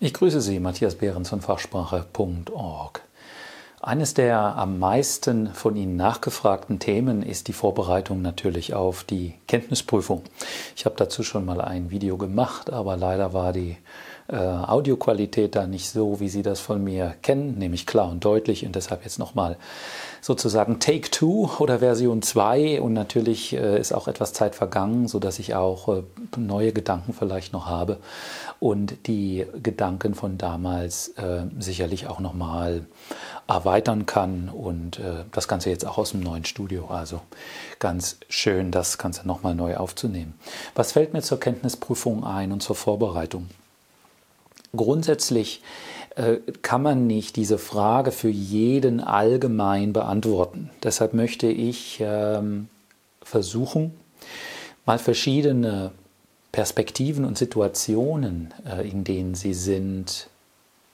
Ich grüße Sie, Matthias Behrens von Fachsprache.org. Eines der am meisten von Ihnen nachgefragten Themen ist die Vorbereitung natürlich auf die Kenntnisprüfung. Ich habe dazu schon mal ein Video gemacht, aber leider war die äh, Audioqualität da nicht so, wie Sie das von mir kennen, nämlich klar und deutlich und deshalb jetzt nochmal sozusagen Take Two oder Version 2 und natürlich äh, ist auch etwas Zeit vergangen, so dass ich auch äh, neue Gedanken vielleicht noch habe und die Gedanken von damals äh, sicherlich auch nochmal erweitern kann und das Ganze jetzt auch aus dem neuen Studio. Also ganz schön, das Ganze nochmal neu aufzunehmen. Was fällt mir zur Kenntnisprüfung ein und zur Vorbereitung? Grundsätzlich kann man nicht diese Frage für jeden allgemein beantworten. Deshalb möchte ich ähm, versuchen, mal verschiedene Perspektiven und Situationen, äh, in denen sie sind,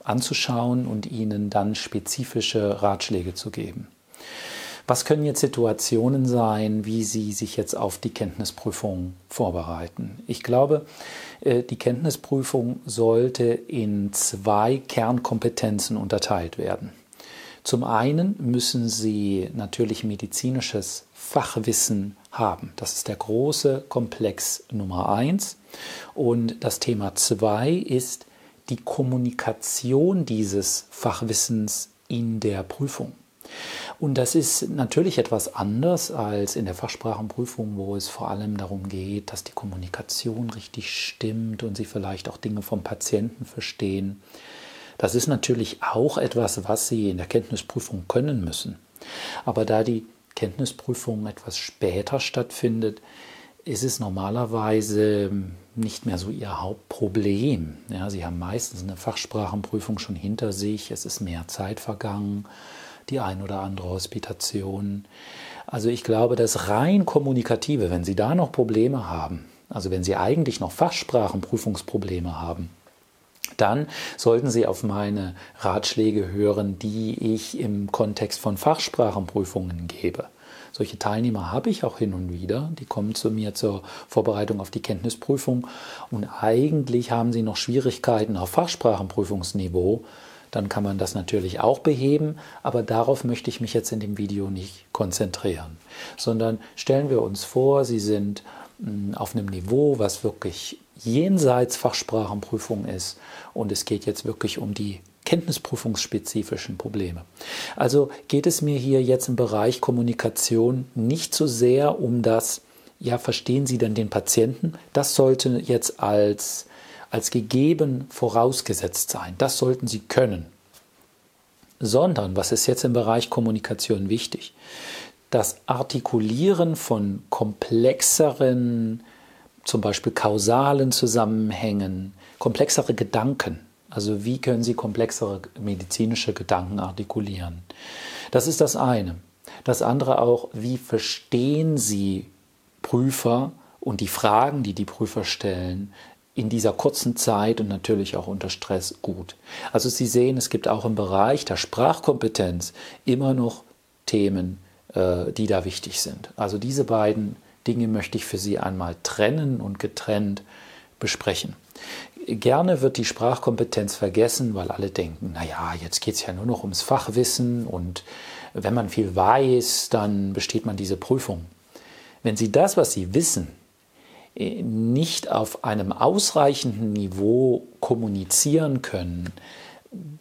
anzuschauen und ihnen dann spezifische Ratschläge zu geben. Was können jetzt Situationen sein, wie Sie sich jetzt auf die Kenntnisprüfung vorbereiten? Ich glaube, äh, die Kenntnisprüfung sollte in zwei Kernkompetenzen unterteilt werden. Zum einen müssen Sie natürlich medizinisches Fachwissen haben. Das ist der große Komplex Nummer eins. Und das Thema zwei ist die Kommunikation dieses Fachwissens in der Prüfung. Und das ist natürlich etwas anders als in der Fachsprachenprüfung, wo es vor allem darum geht, dass die Kommunikation richtig stimmt und Sie vielleicht auch Dinge vom Patienten verstehen. Das ist natürlich auch etwas, was Sie in der Kenntnisprüfung können müssen. Aber da die Kenntnisprüfung etwas später stattfindet, ist es normalerweise nicht mehr so Ihr Hauptproblem. Ja, Sie haben meistens eine Fachsprachenprüfung schon hinter sich, es ist mehr Zeit vergangen die ein oder andere Hospitation. Also ich glaube, das rein kommunikative, wenn Sie da noch Probleme haben, also wenn Sie eigentlich noch Fachsprachenprüfungsprobleme haben, dann sollten Sie auf meine Ratschläge hören, die ich im Kontext von Fachsprachenprüfungen gebe. Solche Teilnehmer habe ich auch hin und wieder. Die kommen zu mir zur Vorbereitung auf die Kenntnisprüfung und eigentlich haben sie noch Schwierigkeiten auf Fachsprachenprüfungsniveau dann kann man das natürlich auch beheben, aber darauf möchte ich mich jetzt in dem Video nicht konzentrieren, sondern stellen wir uns vor, Sie sind hm, auf einem Niveau, was wirklich jenseits Fachsprachenprüfung ist und es geht jetzt wirklich um die kenntnisprüfungsspezifischen Probleme. Also geht es mir hier jetzt im Bereich Kommunikation nicht so sehr um das, ja, verstehen Sie denn den Patienten? Das sollte jetzt als als gegeben vorausgesetzt sein. Das sollten Sie können. Sondern, was ist jetzt im Bereich Kommunikation wichtig? Das Artikulieren von komplexeren, zum Beispiel kausalen Zusammenhängen, komplexere Gedanken. Also wie können Sie komplexere medizinische Gedanken artikulieren? Das ist das eine. Das andere auch, wie verstehen Sie Prüfer und die Fragen, die die Prüfer stellen, in dieser kurzen Zeit und natürlich auch unter Stress gut. Also Sie sehen, es gibt auch im Bereich der Sprachkompetenz immer noch Themen, äh, die da wichtig sind. Also diese beiden Dinge möchte ich für Sie einmal trennen und getrennt besprechen. Gerne wird die Sprachkompetenz vergessen, weil alle denken, naja, jetzt geht es ja nur noch ums Fachwissen und wenn man viel weiß, dann besteht man diese Prüfung. Wenn Sie das, was Sie wissen, nicht auf einem ausreichenden Niveau kommunizieren können,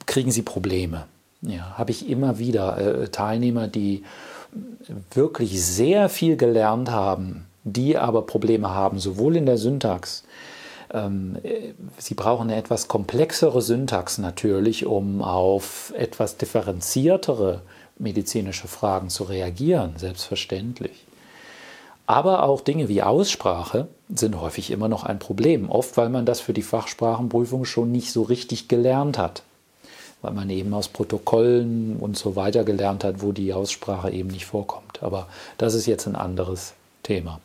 kriegen sie Probleme. Ja, habe ich immer wieder äh, Teilnehmer, die wirklich sehr viel gelernt haben, die aber Probleme haben, sowohl in der Syntax, ähm, Sie brauchen eine etwas komplexere Syntax natürlich, um auf etwas differenziertere medizinische Fragen zu reagieren, selbstverständlich. Aber auch Dinge wie Aussprache sind häufig immer noch ein Problem. Oft, weil man das für die Fachsprachenprüfung schon nicht so richtig gelernt hat. Weil man eben aus Protokollen und so weiter gelernt hat, wo die Aussprache eben nicht vorkommt. Aber das ist jetzt ein anderes Thema.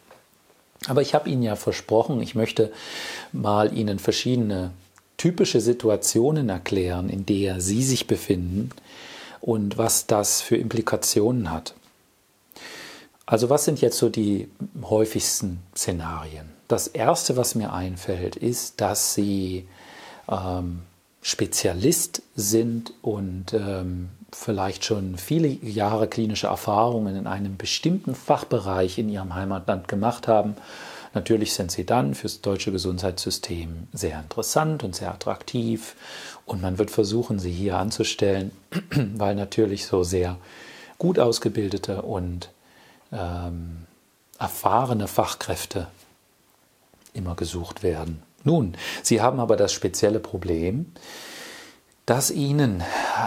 Aber ich habe Ihnen ja versprochen, ich möchte mal Ihnen verschiedene typische Situationen erklären, in der Sie sich befinden und was das für Implikationen hat. Also was sind jetzt so die häufigsten Szenarien? Das Erste, was mir einfällt, ist, dass Sie ähm, Spezialist sind und ähm, vielleicht schon viele Jahre klinische Erfahrungen in einem bestimmten Fachbereich in ihrem Heimatland gemacht haben, natürlich sind sie dann fürs deutsche Gesundheitssystem sehr interessant und sehr attraktiv. Und man wird versuchen, sie hier anzustellen, weil natürlich so sehr gut ausgebildete und ähm, erfahrene Fachkräfte immer gesucht werden. Nun, Sie haben aber das spezielle Problem, dass Ihnen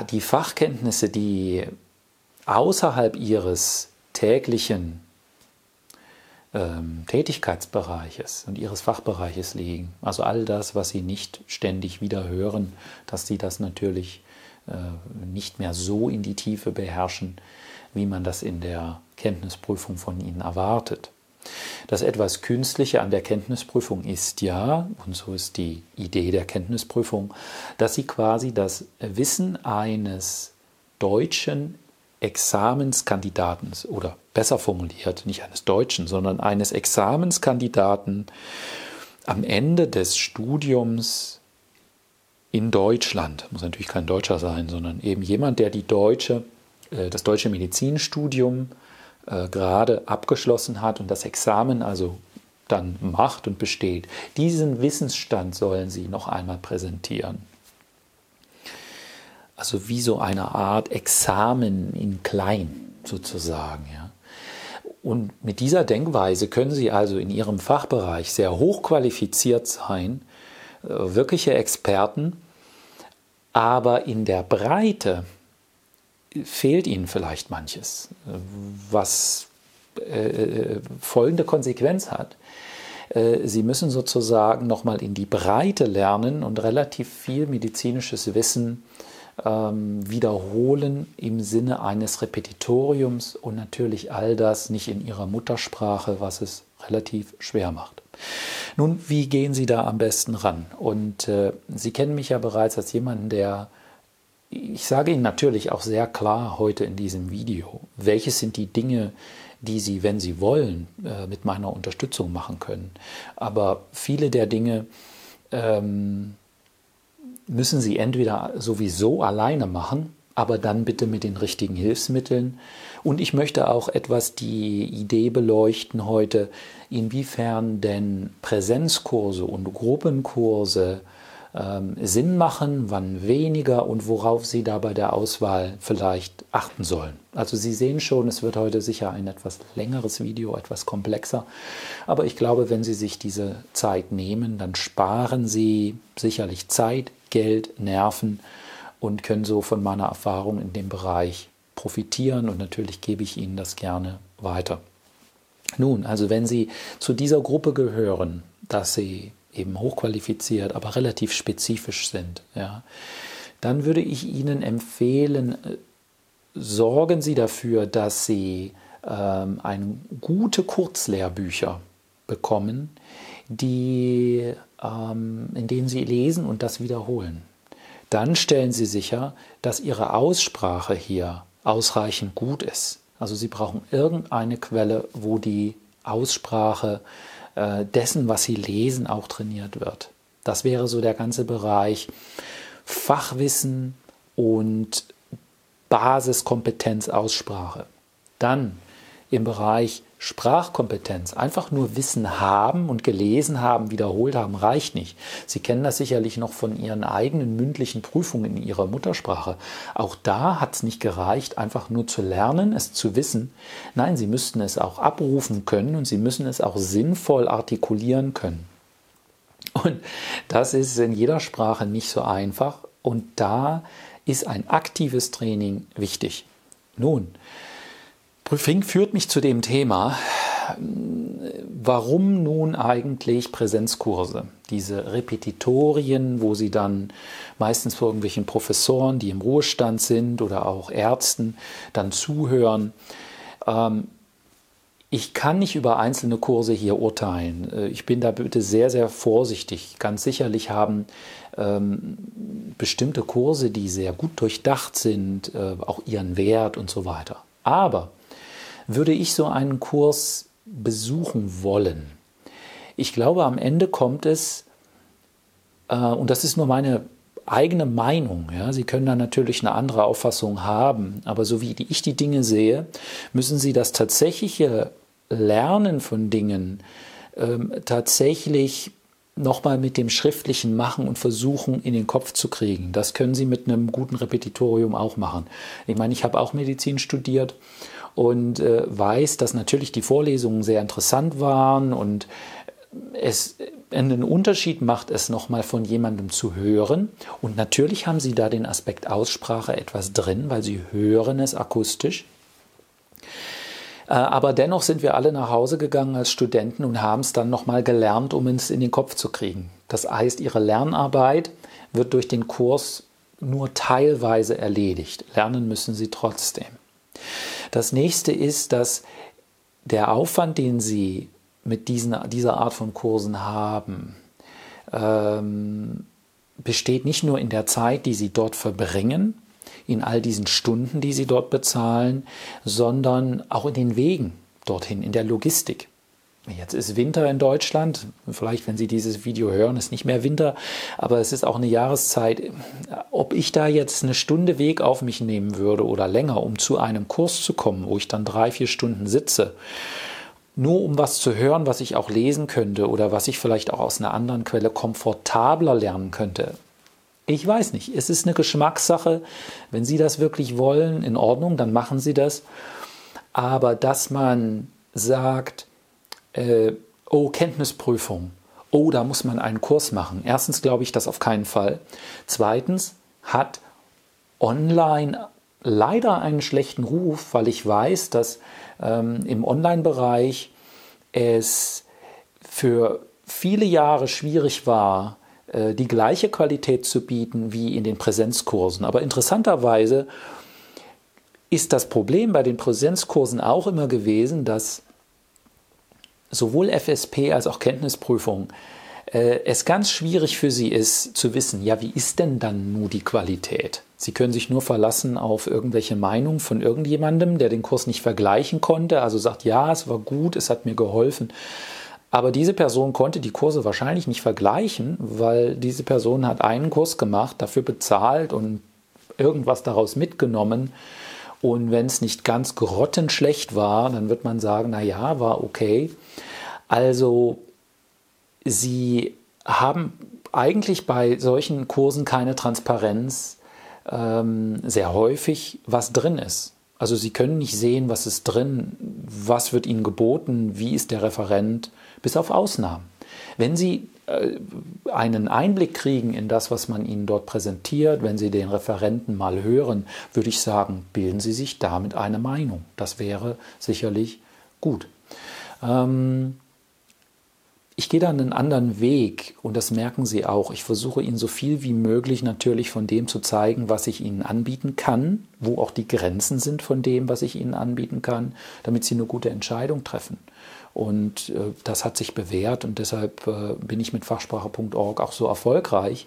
die Fachkenntnisse, die außerhalb Ihres täglichen ähm, Tätigkeitsbereiches und Ihres Fachbereiches liegen, also all das, was Sie nicht ständig wieder hören, dass Sie das natürlich äh, nicht mehr so in die Tiefe beherrschen, wie man das in der Kenntnisprüfung von Ihnen erwartet. Das etwas Künstliche an der Kenntnisprüfung ist ja, und so ist die Idee der Kenntnisprüfung, dass Sie quasi das Wissen eines deutschen Examenskandidaten oder besser formuliert, nicht eines Deutschen, sondern eines Examenskandidaten am Ende des Studiums in Deutschland, muss natürlich kein Deutscher sein, sondern eben jemand, der die deutsche, äh, das deutsche Medizinstudium äh, gerade abgeschlossen hat und das Examen also dann macht und besteht. Diesen Wissensstand sollen Sie noch einmal präsentieren. Also wie so eine Art Examen in klein sozusagen. Ja. Und mit dieser Denkweise können Sie also in Ihrem Fachbereich sehr hochqualifiziert sein, äh, wirkliche Experten, aber in der Breite fehlt ihnen vielleicht manches, was äh, folgende Konsequenz hat. Äh, sie müssen sozusagen nochmal in die Breite lernen und relativ viel medizinisches Wissen ähm, wiederholen im Sinne eines Repetitoriums und natürlich all das nicht in ihrer Muttersprache, was es relativ schwer macht. Nun, wie gehen Sie da am besten ran? Und äh, Sie kennen mich ja bereits als jemanden, der ich sage Ihnen natürlich auch sehr klar heute in diesem Video, welches sind die Dinge, die Sie, wenn Sie wollen, äh, mit meiner Unterstützung machen können. Aber viele der Dinge ähm, müssen Sie entweder sowieso alleine machen, aber dann bitte mit den richtigen Hilfsmitteln. Und ich möchte auch etwas die Idee beleuchten heute, inwiefern denn Präsenzkurse und Gruppenkurse ähm, Sinn machen, wann weniger und worauf Sie da bei der Auswahl vielleicht achten sollen. Also Sie sehen schon, es wird heute sicher ein etwas längeres Video, etwas komplexer. Aber ich glaube, wenn Sie sich diese Zeit nehmen, dann sparen Sie sicherlich Zeit, Geld, Nerven und können so von meiner Erfahrung in dem Bereich profitieren. Und natürlich gebe ich Ihnen das gerne weiter. Nun, also wenn Sie zu dieser Gruppe gehören, dass Sie eben hochqualifiziert, aber relativ spezifisch sind, ja, dann würde ich Ihnen empfehlen, äh, sorgen Sie dafür, dass Sie ähm, ein, gute Kurzlehrbücher bekommen, die, ähm, in denen Sie lesen und das wiederholen. Dann stellen Sie sicher, dass Ihre Aussprache hier ausreichend gut ist. Also Sie brauchen irgendeine Quelle, wo die Aussprache äh, dessen, was sie lesen, auch trainiert wird. Das wäre so der ganze Bereich Fachwissen und Basiskompetenz Aussprache. Dann im Bereich Sprachkompetenz. Einfach nur Wissen haben und gelesen haben, wiederholt haben, reicht nicht. Sie kennen das sicherlich noch von Ihren eigenen mündlichen Prüfungen in Ihrer Muttersprache. Auch da hat es nicht gereicht, einfach nur zu lernen, es zu wissen. Nein, Sie müssten es auch abrufen können und Sie müssen es auch sinnvoll artikulieren können. Und das ist in jeder Sprache nicht so einfach. Und da ist ein aktives Training wichtig. Nun, Prüfing führt mich zu dem Thema, warum nun eigentlich Präsenzkurse? Diese Repetitorien, wo Sie dann meistens vor irgendwelchen Professoren, die im Ruhestand sind oder auch Ärzten, dann zuhören. Ähm, ich kann nicht über einzelne Kurse hier urteilen. Äh, ich bin da bitte sehr, sehr vorsichtig. Ganz sicherlich haben ähm, bestimmte Kurse, die sehr gut durchdacht sind, äh, auch ihren Wert und so weiter. Aber würde ich so einen Kurs besuchen wollen? Ich glaube, am Ende kommt es, äh, und das ist nur meine eigene Meinung. Ja? Sie können da natürlich eine andere Auffassung haben, aber so wie ich die Dinge sehe, müssen Sie das tatsächliche Lernen von Dingen ähm, tatsächlich nochmal mit dem schriftlichen Machen und Versuchen in den Kopf zu kriegen. Das können Sie mit einem guten Repetitorium auch machen. Ich meine, ich habe auch Medizin studiert und äh, weiß, dass natürlich die Vorlesungen sehr interessant waren und es einen Unterschied macht es nochmal von jemandem zu hören. Und natürlich haben Sie da den Aspekt Aussprache etwas drin, weil Sie hören es akustisch. Äh, aber dennoch sind wir alle nach Hause gegangen als Studenten und haben es dann nochmal gelernt, um es in den Kopf zu kriegen. Das heißt, Ihre Lernarbeit wird durch den Kurs nur teilweise erledigt. Lernen müssen Sie trotzdem. Das nächste ist, dass der Aufwand, den Sie mit diesen, dieser Art von Kursen haben, ähm, besteht nicht nur in der Zeit, die Sie dort verbringen, in all diesen Stunden, die sie dort bezahlen, sondern auch in den Wegen dorthin, in der Logistik. Jetzt ist Winter in Deutschland. Vielleicht, wenn Sie dieses Video hören, ist nicht mehr Winter, aber es ist auch eine Jahreszeit. Ob ich da jetzt eine Stunde Weg auf mich nehmen würde oder länger, um zu einem Kurs zu kommen, wo ich dann drei, vier Stunden sitze, nur um was zu hören, was ich auch lesen könnte oder was ich vielleicht auch aus einer anderen Quelle komfortabler lernen könnte, ich weiß nicht. Es ist eine Geschmackssache. Wenn Sie das wirklich wollen, in Ordnung, dann machen Sie das. Aber dass man sagt, äh, oh, Kenntnisprüfung, oh, da muss man einen Kurs machen. Erstens glaube ich das auf keinen Fall. Zweitens hat online leider einen schlechten Ruf, weil ich weiß, dass ähm, im Online-Bereich es für viele Jahre schwierig war, die gleiche Qualität zu bieten wie in den Präsenzkursen. Aber interessanterweise ist das Problem bei den Präsenzkursen auch immer gewesen, dass sowohl FSP als auch Kenntnisprüfung äh, es ganz schwierig für sie ist zu wissen, ja, wie ist denn dann nur die Qualität? Sie können sich nur verlassen auf irgendwelche Meinungen von irgendjemandem, der den Kurs nicht vergleichen konnte, also sagt, ja, es war gut, es hat mir geholfen. Aber diese Person konnte die Kurse wahrscheinlich nicht vergleichen, weil diese Person hat einen Kurs gemacht, dafür bezahlt und irgendwas daraus mitgenommen. Und wenn es nicht ganz grottenschlecht war, dann wird man sagen, na ja, war okay. Also sie haben eigentlich bei solchen Kursen keine Transparenz ähm, sehr häufig, was drin ist. Also sie können nicht sehen, was ist drin, was wird ihnen geboten, wie ist der Referent bis auf Ausnahmen. Wenn Sie äh, einen Einblick kriegen in das, was man Ihnen dort präsentiert, wenn Sie den Referenten mal hören, würde ich sagen, bilden Sie sich damit eine Meinung. Das wäre sicherlich gut. Ähm, ich gehe da einen anderen Weg und das merken Sie auch. Ich versuche Ihnen so viel wie möglich natürlich von dem zu zeigen, was ich Ihnen anbieten kann, wo auch die Grenzen sind von dem, was ich Ihnen anbieten kann, damit Sie eine gute Entscheidung treffen. Und äh, das hat sich bewährt und deshalb äh, bin ich mit Fachsprache.org auch so erfolgreich,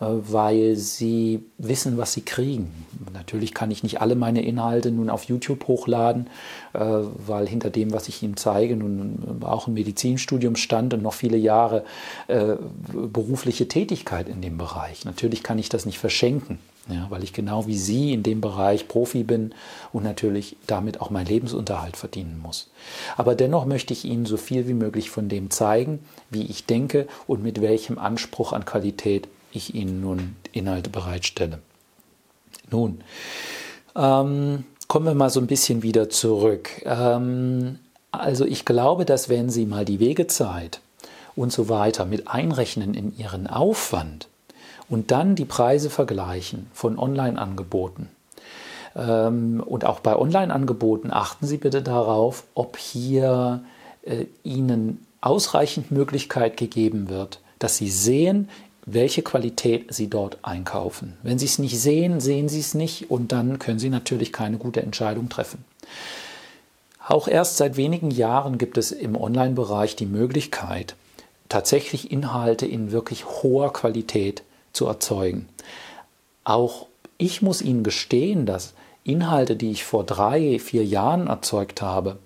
äh, weil sie wissen, was sie kriegen. Natürlich kann ich nicht alle meine Inhalte nun auf YouTube hochladen, äh, weil hinter dem, was ich ihnen zeige, nun auch ein Medizinstudium stand und noch viele Jahre äh, berufliche Tätigkeit in dem Bereich. Natürlich kann ich das nicht verschenken ja, weil ich genau wie Sie in dem Bereich Profi bin und natürlich damit auch meinen Lebensunterhalt verdienen muss. Aber dennoch möchte ich Ihnen so viel wie möglich von dem zeigen, wie ich denke und mit welchem Anspruch an Qualität ich Ihnen nun Inhalte bereitstelle. Nun, ähm, kommen wir mal so ein bisschen wieder zurück. Ähm, also ich glaube, dass wenn Sie mal die Wegezeit und so weiter mit einrechnen in Ihren Aufwand, und dann die Preise vergleichen von Online-Angeboten. Ähm, und auch bei Online-Angeboten achten Sie bitte darauf, ob hier äh, Ihnen ausreichend Möglichkeit gegeben wird, dass Sie sehen, welche Qualität Sie dort einkaufen. Wenn Sie es nicht sehen, sehen Sie es nicht und dann können Sie natürlich keine gute Entscheidung treffen. Auch erst seit wenigen Jahren gibt es im Online-Bereich die Möglichkeit, tatsächlich Inhalte in wirklich hoher Qualität zu erzeugen. Auch ich muss Ihnen gestehen, dass Inhalte, die ich vor drei, vier Jahren erzeugt habe,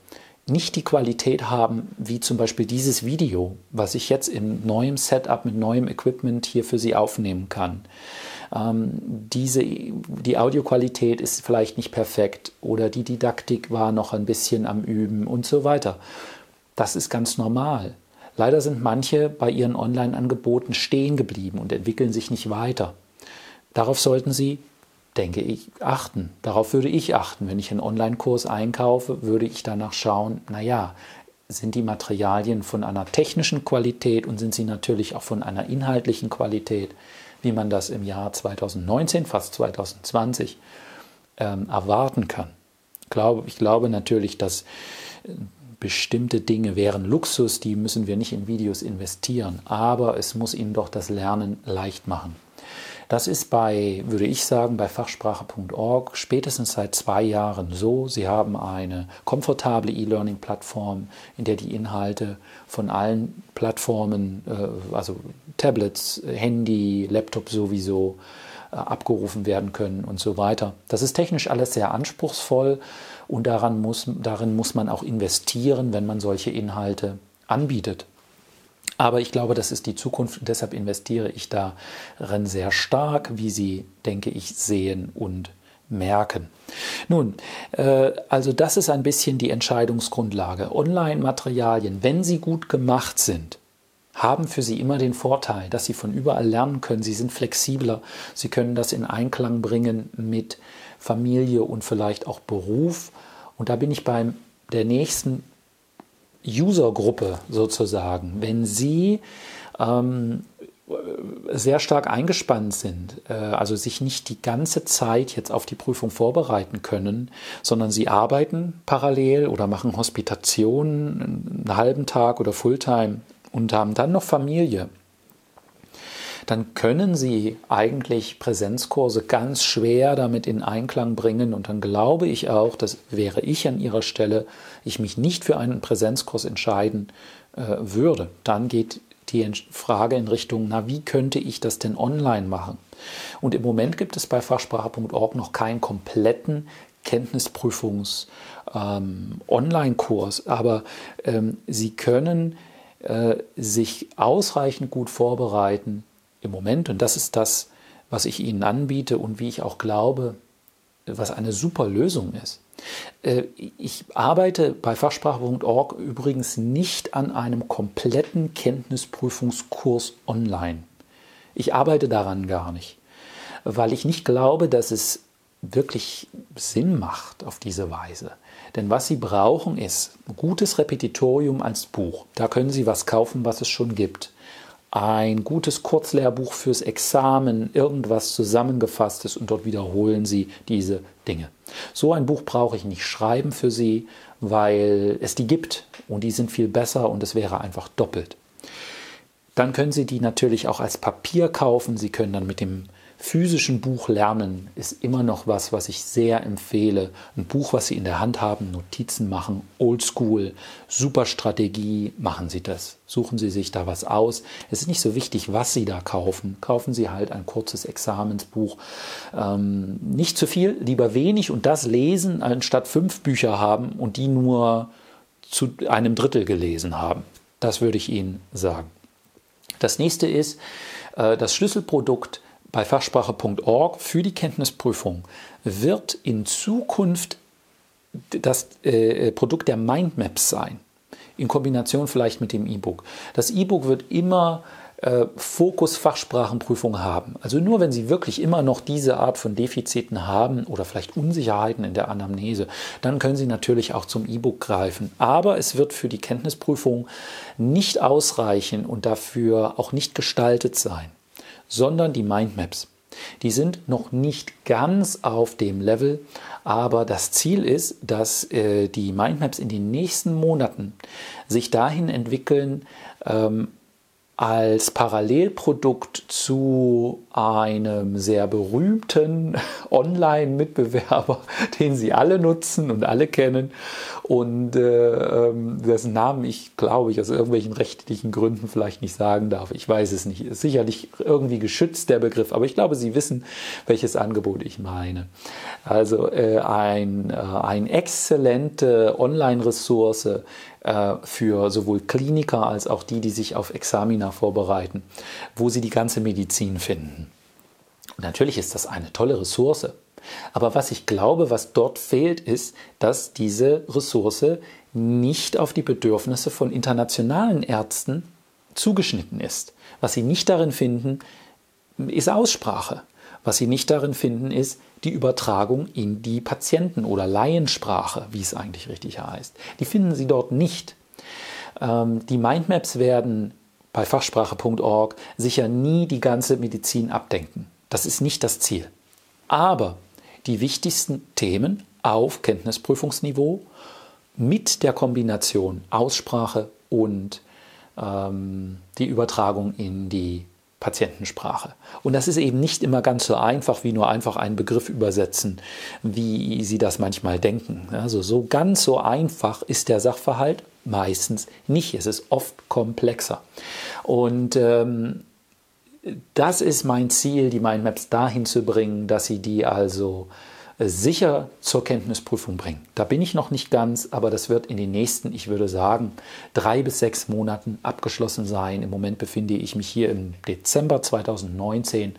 nicht die Qualität haben, wie zum Beispiel dieses Video, was ich jetzt in neuem Setup mit neuem Equipment hier für Sie aufnehmen kann. ähm, diese, die Audioqualität ist vielleicht nicht perfekt oder die Didaktik war noch ein bisschen am Üben und so weiter. Das ist ganz normal. Leider sind manche bei ihren Online-Angeboten stehen geblieben und entwickeln sich nicht weiter. Darauf sollten Sie, denke ich, achten. Darauf würde ich achten. Wenn ich einen Online-Kurs einkaufe, würde ich danach schauen, naja, sind die Materialien von einer technischen Qualität und sind sie natürlich auch von einer inhaltlichen Qualität, wie man das im Jahr 2019, fast 2020, ähm, erwarten kann. Ich glaube, ich glaube natürlich, dass äh, bestimmte Dinge wären Luxus, die müssen wir nicht in Videos investieren, aber es muss ihnen doch das Lernen leicht machen. Das ist bei, würde ich sagen, bei fachsprache.org spätestens seit zwei Jahren so. Sie haben eine komfortable E-Learning-Plattform, in der die Inhalte von allen Plattformen, äh, also Tablets, Handy, Laptop sowieso, äh, abgerufen werden können und so weiter. Das ist technisch alles sehr anspruchsvoll und daran muss, darin muss man auch investieren, wenn man solche Inhalte anbietet. Aber ich glaube, das ist die Zukunft deshalb investiere ich darin sehr stark, wie Sie, denke ich, sehen und merken. Nun, äh, also das ist ein bisschen die Entscheidungsgrundlage. Online-Materialien, wenn sie gut gemacht sind, haben für Sie immer den Vorteil, dass Sie von überall lernen können. Sie sind flexibler. Sie können das in Einklang bringen mit Familie und vielleicht auch Beruf. Und da bin ich beim der nächsten User-Gruppe sozusagen, wenn Sie ähm, sehr stark eingespannt sind, äh, also sich nicht die ganze Zeit jetzt auf die Prüfung vorbereiten können, sondern sie arbeiten parallel oder machen Hospitationen einen halben Tag oder Fulltime und haben dann noch Familie dann können Sie eigentlich Präsenzkurse ganz schwer damit in Einklang bringen. Und dann glaube ich auch, das wäre ich an Ihrer Stelle, ich mich nicht für einen Präsenzkurs entscheiden äh, würde. Dann geht die Frage in Richtung, na, wie könnte ich das denn online machen? Und im Moment gibt es bei fachsprache.org noch keinen kompletten Kenntnisprüfungs-Online-Kurs, ähm, aber ähm, Sie können äh, sich ausreichend gut vorbereiten, im Moment, und das ist das, was ich Ihnen anbiete und wie ich auch glaube, was eine super Lösung ist. Äh, ich arbeite bei fachsprache.org übrigens nicht an einem kompletten Kenntnisprüfungskurs online. Ich arbeite daran gar nicht, weil ich nicht glaube, dass es wirklich Sinn macht auf diese Weise. Denn was Sie brauchen ist gutes Repetitorium als Buch. Da können Sie was kaufen, was es schon gibt ein gutes Kurzlehrbuch fürs Examen, irgendwas zusammengefasstes und dort wiederholen Sie diese Dinge. So ein Buch brauche ich nicht schreiben für Sie, weil es die gibt und die sind viel besser und es wäre einfach doppelt. Dann können Sie die natürlich auch als Papier kaufen. Sie können dann mit dem physischen Buch lernen ist immer noch was, was ich sehr empfehle. Ein Buch, was Sie in der Hand haben, Notizen machen, oldschool, super Strategie, machen Sie das. Suchen Sie sich da was aus. Es ist nicht so wichtig, was Sie da kaufen. Kaufen Sie halt ein kurzes Examensbuch. Ähm, nicht zu viel, lieber wenig und das lesen, anstatt fünf Bücher haben und die nur zu einem Drittel gelesen haben. Das würde ich Ihnen sagen. Das nächste ist äh, das Schlüsselprodukt bei fachsprache.org für die Kenntnisprüfung wird in Zukunft das äh, Produkt der Mindmaps sein, in Kombination vielleicht mit dem E-Book. Das E-Book wird immer äh, Fokus Fachsprachenprüfung haben. Also nur wenn Sie wirklich immer noch diese Art von Defiziten haben oder vielleicht Unsicherheiten in der Anamnese, dann können Sie natürlich auch zum E-Book greifen. Aber es wird für die Kenntnisprüfung nicht ausreichen und dafür auch nicht gestaltet sein sondern die Mindmaps. Die sind noch nicht ganz auf dem Level, aber das Ziel ist, dass äh, die Mindmaps in den nächsten Monaten sich dahin entwickeln, ähm, als Parallelprodukt zu einem sehr berühmten Online-Mitbewerber, den Sie alle nutzen und alle kennen und äh, ähm, dessen Namen ich, glaube ich, aus irgendwelchen rechtlichen Gründen vielleicht nicht sagen darf. Ich weiß es nicht. Ist sicherlich irgendwie geschützt, der Begriff, aber ich glaube, Sie wissen, welches Angebot ich meine. Also äh, ein, äh, eine exzellente Online-Ressource, äh, für sowohl Kliniker als auch die, die sich auf Examina vorbereiten, wo sie die ganze Medizin finden. Und natürlich ist das eine tolle Ressource. Aber was ich glaube, was dort fehlt, ist, dass diese Ressource nicht auf die Bedürfnisse von internationalen Ärzten zugeschnitten ist. Was sie nicht darin finden, ist Aussprache. Was sie nicht darin finden, ist die Übertragung in die Patienten- oder Laiensprache, wie es eigentlich richtig heißt. Die finden sie dort nicht. Ähm, die Mindmaps werden bei fachsprache.org sicher nie die ganze Medizin abdenken. Das ist nicht das Ziel. Aber die wichtigsten Themen auf Kenntnisprüfungsniveau mit der Kombination Aussprache und ähm, die Übertragung in die Patientensprache. Und das ist eben nicht immer ganz so einfach, wie nur einfach einen Begriff übersetzen, wie Sie das manchmal denken. Also so ganz so einfach ist der Sachverhalt meistens nicht. Es ist oft komplexer. Und ähm, das ist mein Ziel, die Mindmaps dahin zu bringen, dass Sie die also sicher zur Kenntnisprüfung bringen. Da bin ich noch nicht ganz, aber das wird in den nächsten, ich würde sagen, drei bis sechs Monaten abgeschlossen sein. Im Moment befinde ich mich hier im Dezember 2019.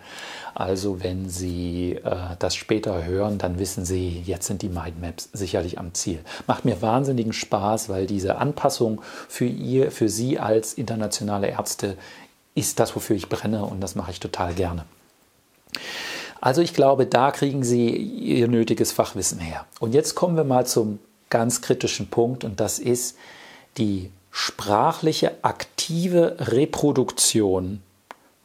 Also wenn Sie äh, das später hören, dann wissen Sie, jetzt sind die Mindmaps sicherlich am Ziel. Macht mir wahnsinnigen Spaß, weil diese Anpassung für, ihr, für Sie als internationale Ärzte ist das, wofür ich brenne und das mache ich total gerne. Also ich glaube, da kriegen Sie Ihr nötiges Fachwissen her. Und jetzt kommen wir mal zum ganz kritischen Punkt und das ist die sprachliche aktive Reproduktion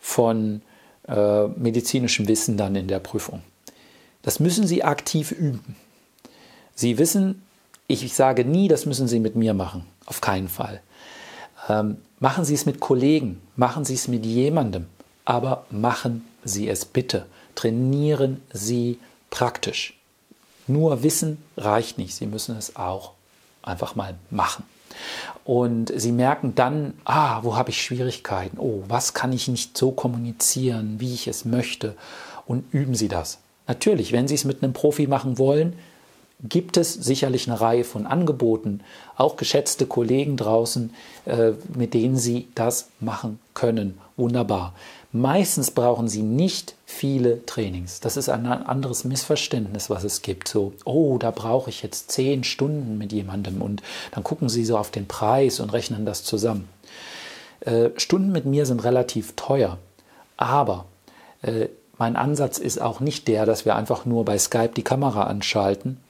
von äh, medizinischem Wissen dann in der Prüfung. Das müssen Sie aktiv üben. Sie wissen, ich sage nie, das müssen Sie mit mir machen. Auf keinen Fall. Ähm, machen Sie es mit Kollegen, machen Sie es mit jemandem, aber machen Sie es bitte trainieren Sie praktisch. Nur Wissen reicht nicht, Sie müssen es auch einfach mal machen. Und Sie merken dann, ah, wo habe ich Schwierigkeiten? Oh, was kann ich nicht so kommunizieren, wie ich es möchte? Und üben Sie das. Natürlich, wenn Sie es mit einem Profi machen wollen, gibt es sicherlich eine Reihe von Angeboten, auch geschätzte Kollegen draußen, äh, mit denen Sie das machen können. Wunderbar. Meistens brauchen Sie nicht viele Trainings. Das ist ein anderes Missverständnis, was es gibt. So, oh, da brauche ich jetzt zehn Stunden mit jemandem und dann gucken Sie so auf den Preis und rechnen das zusammen. Äh, Stunden mit mir sind relativ teuer, aber äh, mein Ansatz ist auch nicht der, dass wir einfach nur bei Skype die Kamera anschalten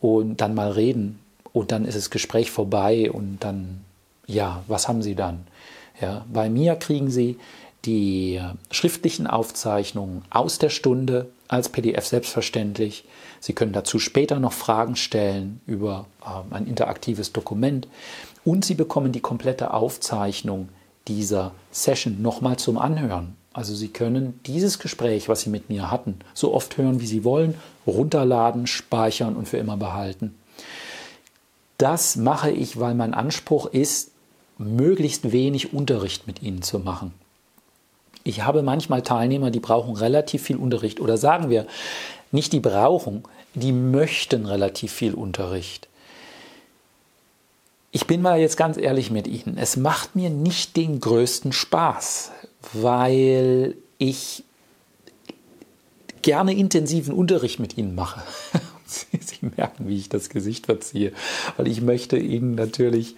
und dann mal reden und dann ist das Gespräch vorbei und dann, ja, was haben Sie dann? Ja, bei mir kriegen Sie die schriftlichen Aufzeichnungen aus der Stunde als PDF selbstverständlich. Sie können dazu später noch Fragen stellen über äh, ein interaktives Dokument und Sie bekommen die komplette Aufzeichnung dieser Session nochmal zum Anhören. Also Sie können dieses Gespräch, was Sie mit mir hatten, so oft hören, wie Sie wollen, runterladen, speichern und für immer behalten. Das mache ich, weil mein Anspruch ist, möglichst wenig Unterricht mit Ihnen zu machen. Ich habe manchmal Teilnehmer, die brauchen relativ viel Unterricht oder sagen wir, nicht die brauchen, die möchten relativ viel Unterricht. Ich bin mal jetzt ganz ehrlich mit Ihnen. Es macht mir nicht den größten Spaß, weil ich gerne intensiven Unterricht mit Ihnen mache. Sie merken, wie ich das Gesicht verziehe, weil ich möchte Ihnen natürlich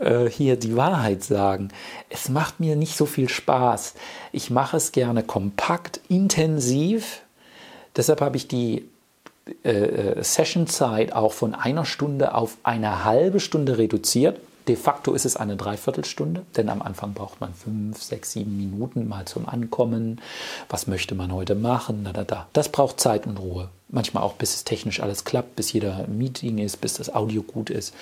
äh, hier die Wahrheit sagen. Es macht mir nicht so viel Spaß. Ich mache es gerne kompakt, intensiv. Deshalb habe ich die äh, äh Sessionzeit auch von einer Stunde auf eine halbe Stunde reduziert. De facto ist es eine Dreiviertelstunde, denn am Anfang braucht man fünf, sechs, sieben Minuten mal zum Ankommen. Was möchte man heute machen? Da, da, da. Das braucht Zeit und Ruhe. Manchmal auch, bis es technisch alles klappt, bis jeder Meeting ist, bis das Audio gut ist.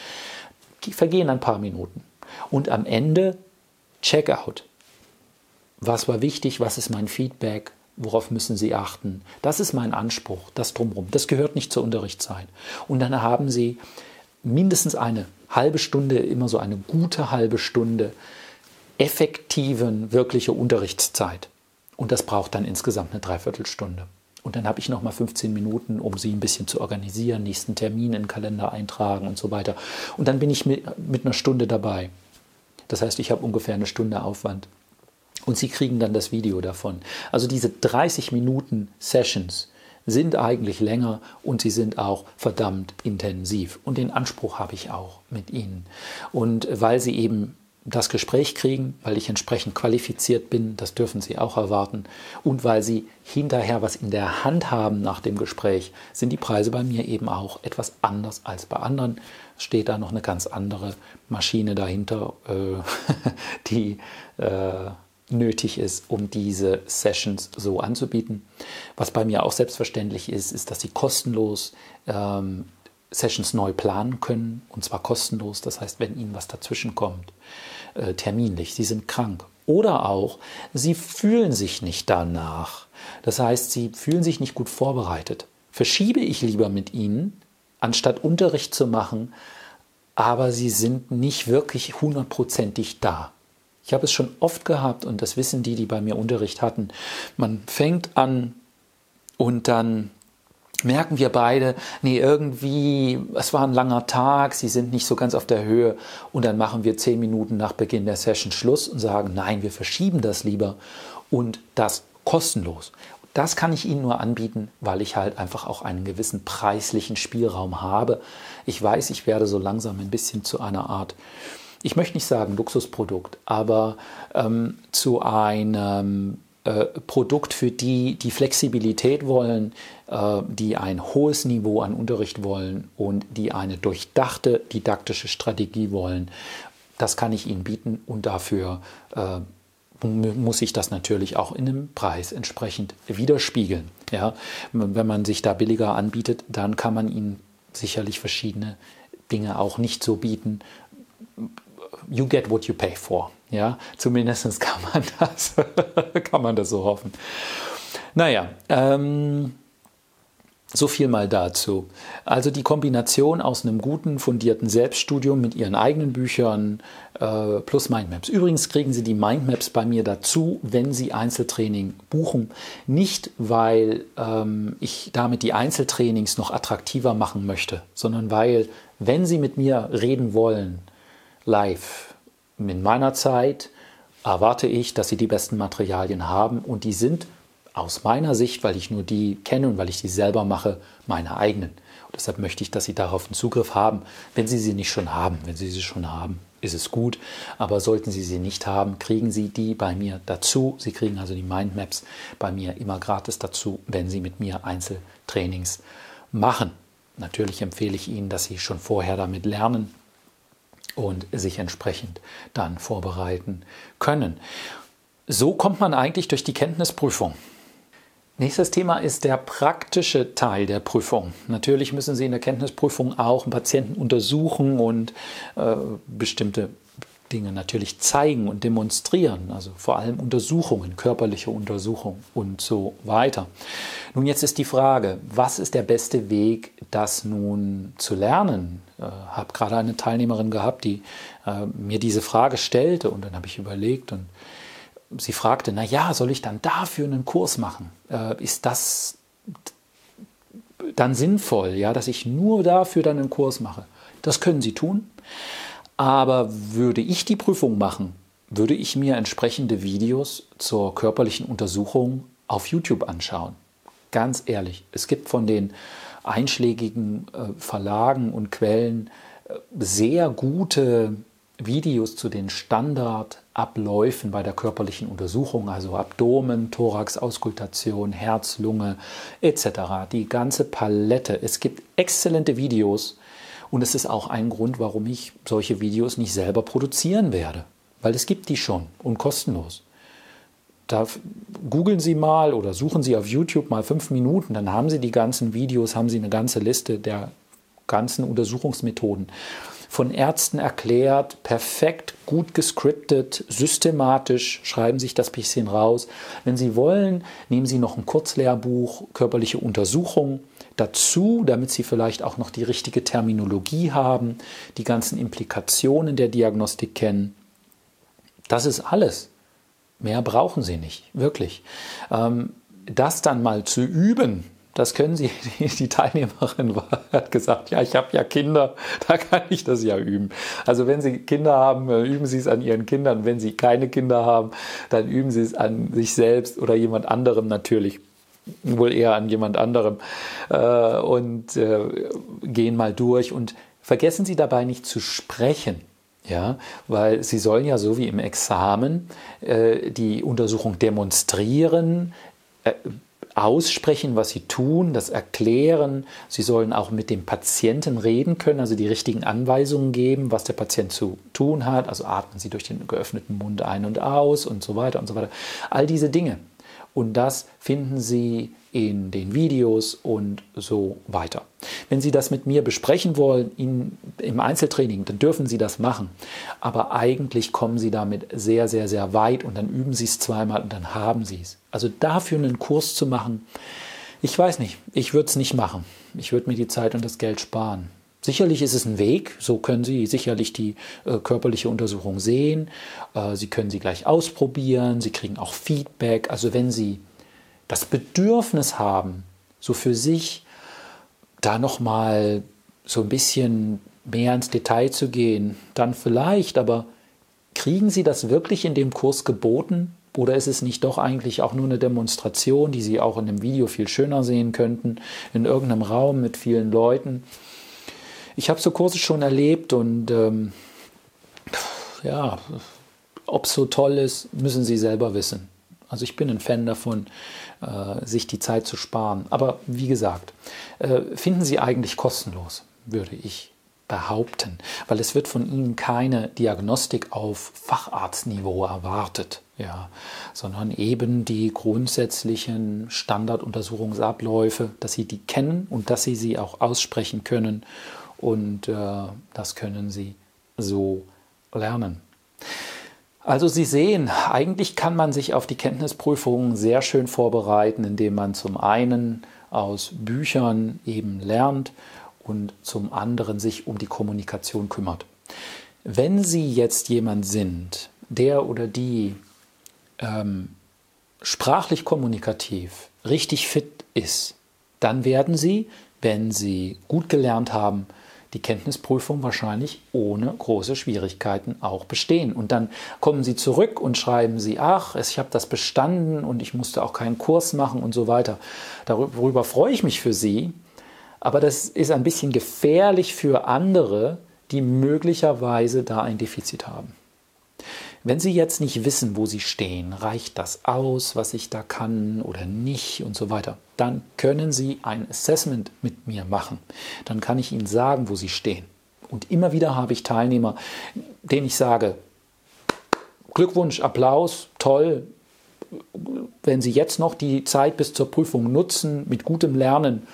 Die vergehen ein paar Minuten. Und am Ende Checkout. Was war wichtig? Was ist mein Feedback? Worauf müssen Sie achten? Das ist mein Anspruch, das drumherum. Das gehört nicht zur Unterrichtszeit. Und dann haben Sie mindestens eine halbe Stunde, immer so eine gute halbe Stunde effektiven, wirkliche Unterrichtszeit. Und das braucht dann insgesamt eine Dreiviertelstunde. Und dann habe ich noch mal 15 Minuten, um sie ein bisschen zu organisieren, nächsten Termin in den Kalender eintragen und so weiter. Und dann bin ich mit, mit einer Stunde dabei. Das heißt, ich habe ungefähr eine Stunde Aufwand. Und Sie kriegen dann das Video davon. Also diese 30 Minuten Sessions sind eigentlich länger und sie sind auch verdammt intensiv. Und den Anspruch habe ich auch mit Ihnen. Und weil Sie eben das Gespräch kriegen, weil ich entsprechend qualifiziert bin, das dürfen Sie auch erwarten. Und weil Sie hinterher was in der Hand haben nach dem Gespräch, sind die Preise bei mir eben auch etwas anders als bei anderen. Es steht da noch eine ganz andere Maschine dahinter, äh, die äh, nötig ist, um diese Sessions so anzubieten. Was bei mir auch selbstverständlich ist, ist, dass Sie kostenlos ähm, Sessions neu planen können, und zwar kostenlos. Das heißt, wenn Ihnen was dazwischen kommt, äh, terminlich, sie sind krank. Oder auch, sie fühlen sich nicht danach. Das heißt, sie fühlen sich nicht gut vorbereitet. Verschiebe ich lieber mit ihnen, anstatt Unterricht zu machen, aber sie sind nicht wirklich hundertprozentig da. Ich habe es schon oft gehabt und das wissen die, die bei mir Unterricht hatten. Man fängt an und dann merken wir beide, nee, irgendwie, es war ein langer Tag, sie sind nicht so ganz auf der Höhe und dann machen wir zehn Minuten nach Beginn der Session Schluss und sagen, nein, wir verschieben das lieber und das kostenlos. Das kann ich Ihnen nur anbieten, weil ich halt einfach auch einen gewissen preislichen Spielraum habe. Ich weiß, ich werde so langsam ein bisschen zu einer Art, ich möchte nicht sagen Luxusprodukt, aber ähm, zu einem äh, Produkt für die, die Flexibilität wollen, äh, die ein hohes Niveau an Unterricht wollen und die eine durchdachte didaktische Strategie wollen. Das kann ich Ihnen bieten und dafür äh, muss ich das natürlich auch in einem Preis entsprechend widerspiegeln. Ja, wenn man sich da billiger anbietet, dann kann man Ihnen sicherlich verschiedene Dinge auch nicht so bieten. You get what you pay for. Ja, zumindest kann man das, kann man das so hoffen. Naja, ähm, so viel mal dazu. Also die Kombination aus einem guten, fundierten Selbststudium mit Ihren eigenen Büchern äh, plus Mindmaps. Übrigens kriegen Sie die Mindmaps bei mir dazu, wenn Sie Einzeltraining buchen. Nicht, weil ähm, ich damit die Einzeltrainings noch attraktiver machen möchte, sondern weil, wenn Sie mit mir reden wollen, live, in meiner Zeit erwarte ich, dass sie die besten Materialien haben und die sind aus meiner Sicht, weil ich nur die kenne und weil ich die selber mache, meine eigenen. Und deshalb möchte ich, dass sie darauf einen Zugriff haben, wenn sie sie nicht schon haben. Wenn sie sie schon haben, ist es gut. Aber sollten sie sie nicht haben, kriegen sie die bei mir dazu. Sie kriegen also die Mindmaps bei mir immer gratis dazu, wenn sie mit mir Einzeltrainings machen. Natürlich empfehle ich Ihnen, dass Sie schon vorher damit lernen, und sich entsprechend dann vorbereiten können. So kommt man eigentlich durch die Kenntnisprüfung. Nächstes Thema ist der praktische Teil der Prüfung. Natürlich müssen Sie in der Kenntnisprüfung auch einen Patienten untersuchen und äh, bestimmte Dinge natürlich zeigen und demonstrieren, also vor allem Untersuchungen, körperliche Untersuchungen und so weiter. Nun jetzt ist die Frage, was ist der beste Weg, das nun zu lernen? Äh, habe gerade eine Teilnehmerin gehabt, die äh, mir diese Frage stellte und dann habe ich überlegt und sie fragte, na ja, soll ich dann dafür einen Kurs machen? Äh, ist das dann sinnvoll, ja, dass ich nur dafür dann einen Kurs mache? Das können Sie tun. Aber würde ich die Prüfung machen, würde ich mir entsprechende Videos zur körperlichen Untersuchung auf YouTube anschauen. Ganz ehrlich, es gibt von den einschlägigen äh, Verlagen und Quellen äh, sehr gute Videos zu den Standardabläufen bei der körperlichen Untersuchung, also Abdomen, Thoraxauskultation, Herz, Lunge etc. Die ganze Palette. Es gibt exzellente Videos und es ist auch ein Grund, warum ich solche Videos nicht selber produzieren werde, weil es gibt die schon und kostenlos. Da googeln Sie mal oder suchen Sie auf YouTube mal fünf Minuten, dann haben Sie die ganzen Videos, haben Sie eine ganze Liste der ganzen Untersuchungsmethoden. Von Ärzten erklärt, perfekt, gut gescriptet, systematisch, schreiben sich das bisschen raus. Wenn Sie wollen, nehmen Sie noch ein Kurzlehrbuch, körperliche Untersuchung dazu, damit Sie vielleicht auch noch die richtige Terminologie haben, die ganzen Implikationen der Diagnostik kennen. Das ist alles. Mehr brauchen Sie nicht, wirklich. Ähm, das dann mal zu üben, das können Sie, die, Teilnehmerin hat gesagt, ja, ich habe ja Kinder, da kann ich das ja üben. Also wenn Sie Kinder haben, üben Sie es an Ihren Kindern. Wenn Sie keine Kinder haben, dann üben Sie es an sich selbst oder jemand anderem natürlich. Wohl eher an jemand anderem. Äh, und äh, gehen mal durch und vergessen Sie dabei nicht zu sprechen. Ja, weil sie sollen ja so wie im Examen äh, die Untersuchung demonstrieren, äh, aussprechen, was sie tun, das erklären. Sie sollen auch mit dem Patienten reden können, also die richtigen Anweisungen geben, was der Patient zu tun hat. Also atmen Sie durch den geöffneten Mund ein und aus und so weiter und so weiter. All diese Dinge. Und das finden Sie in den Videos und so weiter. Wenn Sie das mit mir besprechen wollen in, im Einzeltraining, dann dürfen Sie das machen. Aber eigentlich kommen Sie damit sehr, sehr, sehr weit und dann üben Sie es zweimal und dann haben Sie es. Also dafür einen Kurs zu machen, ich weiß nicht, ich würde es nicht machen. Ich würde mir die Zeit und das Geld sparen. Sicherlich ist es ein Weg, so können Sie sicherlich die äh, körperliche Untersuchung sehen. Äh, Sie können sie gleich ausprobieren, Sie kriegen auch Feedback. Also wenn Sie das Bedürfnis haben, so für sich da nochmal so ein bisschen mehr ins Detail zu gehen, dann vielleicht, aber kriegen Sie das wirklich in dem Kurs geboten? Oder ist es nicht doch eigentlich auch nur eine Demonstration, die Sie auch in dem Video viel schöner sehen könnten, in irgendeinem Raum mit vielen Leuten? Ich habe so Kurse schon erlebt und ähm, ja, ob es so toll ist, müssen Sie selber wissen. Also ich bin ein Fan davon, äh, sich die Zeit zu sparen. Aber wie gesagt, äh, finden Sie eigentlich kostenlos, würde ich behaupten, weil es wird von Ihnen keine Diagnostik auf Facharztniveau erwartet, ja, sondern eben die grundsätzlichen Standarduntersuchungsabläufe, dass Sie die kennen und dass Sie sie auch aussprechen können und äh, das können Sie so lernen. Also Sie sehen, eigentlich kann man sich auf die Kenntnisprüfungen sehr schön vorbereiten, indem man zum einen aus Büchern eben lernt und zum anderen sich um die Kommunikation kümmert. Wenn Sie jetzt jemand sind, der oder die ähm, sprachlich kommunikativ richtig fit ist, dann werden Sie, wenn Sie gut gelernt haben, die Kenntnisprüfung wahrscheinlich ohne große Schwierigkeiten auch bestehen. Und dann kommen Sie zurück und schreiben Sie, ach, ich habe das bestanden und ich musste auch keinen Kurs machen und so weiter. Darüber freue ich mich für Sie, aber das ist ein bisschen gefährlich für andere, die möglicherweise da ein Defizit haben. Wenn Sie jetzt nicht wissen, wo Sie stehen, reicht das aus, was ich da kann oder nicht und so weiter, dann können Sie ein Assessment mit mir machen. Dann kann ich Ihnen sagen, wo Sie stehen. Und immer wieder habe ich Teilnehmer, denen ich sage, Glückwunsch, Applaus, toll. Wenn Sie jetzt noch die Zeit bis zur Prüfung nutzen, mit gutem Lernen,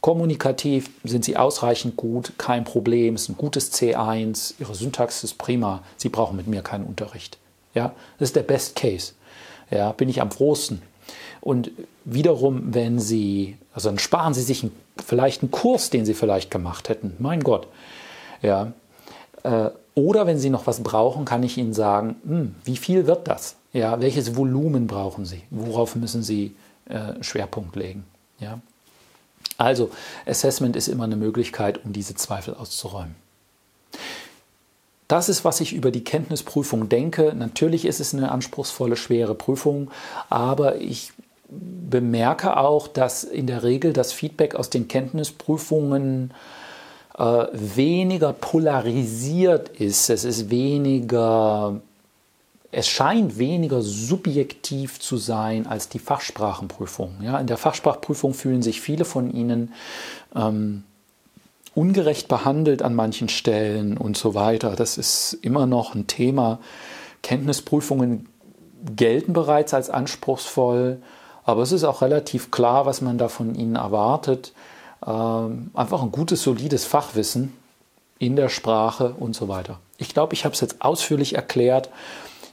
Kommunikativ sind Sie ausreichend gut, kein Problem, ist ein gutes C1, Ihre Syntax ist prima, Sie brauchen mit mir keinen Unterricht. Ja, das ist der Best Case. Ja, bin ich am frohsten. Und wiederum, wenn Sie, also dann sparen Sie sich vielleicht einen Kurs, den Sie vielleicht gemacht hätten. Mein Gott. Ja. Äh, oder wenn Sie noch was brauchen, kann ich Ihnen sagen, hm, wie viel wird das? Ja, welches Volumen brauchen Sie? Worauf müssen Sie äh, Schwerpunkt legen? Ja. Also, Assessment ist immer eine Möglichkeit, um diese Zweifel auszuräumen. Das ist, was ich über die Kenntnisprüfung denke. Natürlich ist es eine anspruchsvolle, schwere Prüfung, aber ich bemerke auch, dass in der Regel das Feedback aus den Kenntnisprüfungen äh, weniger polarisiert ist. Es ist weniger es scheint weniger subjektiv zu sein als die Fachsprachenprüfung. Ja, in der Fachsprachprüfung fühlen sich viele von Ihnen ähm, ungerecht behandelt an manchen Stellen und so weiter. Das ist immer noch ein Thema. Kenntnisprüfungen gelten bereits als anspruchsvoll, aber es ist auch relativ klar, was man da von Ihnen erwartet. Ähm, einfach ein gutes, solides Fachwissen in der Sprache und so weiter. Ich glaube, ich habe es jetzt ausführlich erklärt.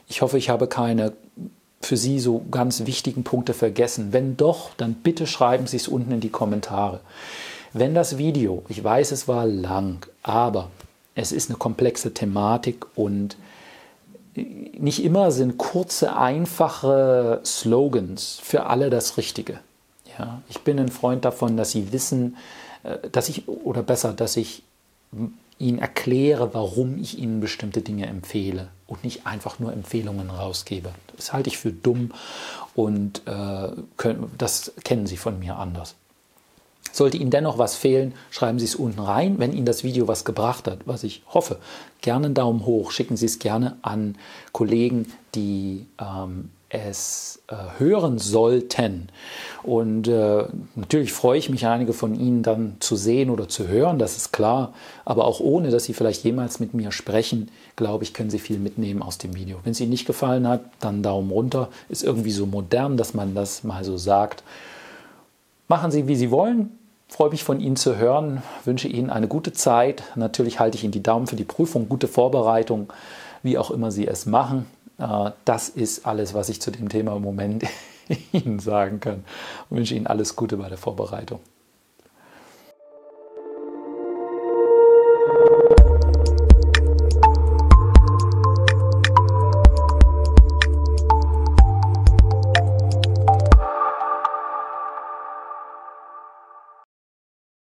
Ich hoffe, ich habe keine für Sie so ganz wichtigen Punkte vergessen. Wenn doch, dann bitte schreiben Sie es unten in die Kommentare. Wenn das Video, ich weiß, es war lang, aber es ist eine komplexe Thematik und nicht immer sind kurze, einfache Slogans für alle das Richtige. Ja? Ich bin ein Freund davon, dass Sie wissen, äh, dass ich, oder besser, dass ich Ihnen erkläre, warum ich Ihnen bestimmte Dinge empfehle und nicht einfach nur Empfehlungen rausgebe. Das halte ich für dumm und äh, können, das kennen Sie von mir anders. Sollte Ihnen dennoch was fehlen, schreiben Sie es unten rein. Wenn Ihnen das Video was gebracht hat, was ich hoffe, gerne einen Daumen hoch. Schicken Sie es gerne an Kollegen, die ähm, es äh, hören sollten. Und äh, natürlich freue ich mich, einige von Ihnen dann zu sehen oder zu hören, das ist klar. Aber auch ohne, dass Sie vielleicht jemals mit mir sprechen, glaube ich, können Sie viel mitnehmen aus dem Video. Wenn es Ihnen nicht gefallen hat, dann Daumen runter. Ist irgendwie so modern, dass man das mal so sagt. Machen Sie, wie Sie wollen. Freue mich von Ihnen zu hören, wünsche Ihnen eine gute Zeit. Natürlich halte ich Ihnen die Daumen für die Prüfung, gute Vorbereitung, wie auch immer Sie es machen. Äh, das ist alles, was ich zu dem Thema im Moment Ihnen sagen kann. Ich wünsche Ihnen alles Gute bei der Vorbereitung.